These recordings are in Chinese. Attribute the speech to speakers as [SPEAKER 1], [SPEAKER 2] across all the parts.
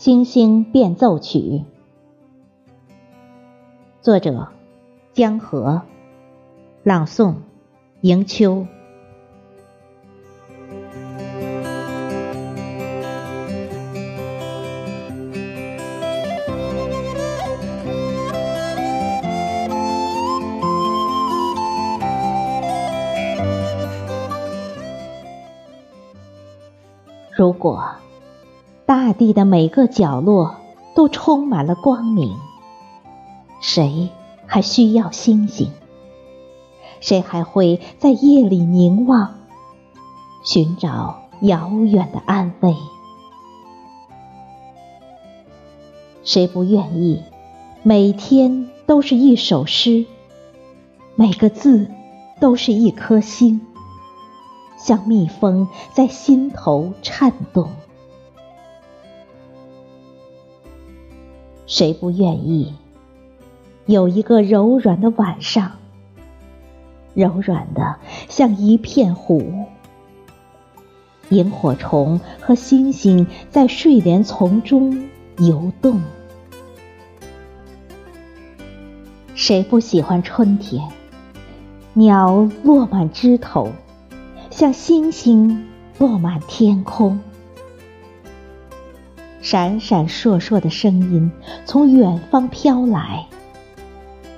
[SPEAKER 1] 星星变奏曲》，作者江河，朗诵迎秋。如果大地的每个角落都充满了光明，谁还需要星星？谁还会在夜里凝望，寻找遥远的安慰？谁不愿意每天都是一首诗，每个字都是一颗星？像蜜蜂在心头颤动，谁不愿意有一个柔软的晚上，柔软的像一片湖？萤火虫和星星在睡莲丛中游动。谁不喜欢春天？鸟落满枝头。像星星落满天空，闪闪烁烁的声音从远方飘来，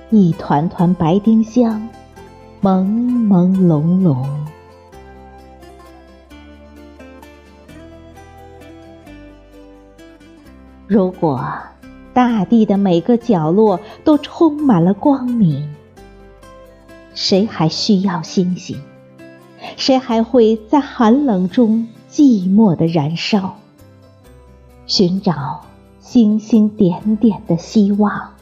[SPEAKER 1] 一团团白丁香，朦朦胧胧。如果大地的每个角落都充满了光明，谁还需要星星？谁还会在寒冷中寂寞的燃烧，寻找星星点点的希望？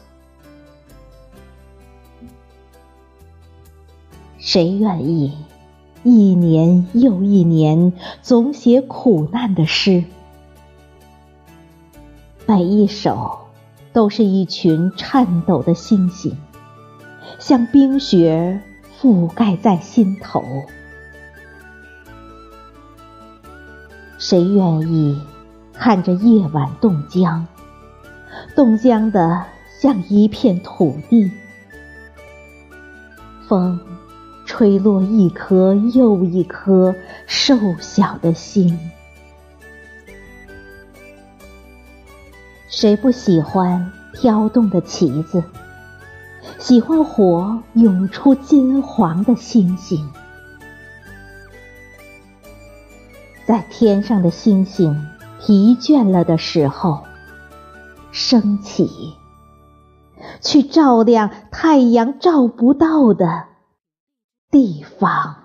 [SPEAKER 1] 谁愿意一年又一年总写苦难的诗？每一首都是一群颤抖的星星，像冰雪覆盖在心头。谁愿意看着夜晚冻僵，冻僵的像一片土地？风吹落一颗又一颗瘦小的心。谁不喜欢飘动的旗子？喜欢火涌出金黄的星星？在天上的星星疲倦了的时候，升起，去照亮太阳照不到的地方。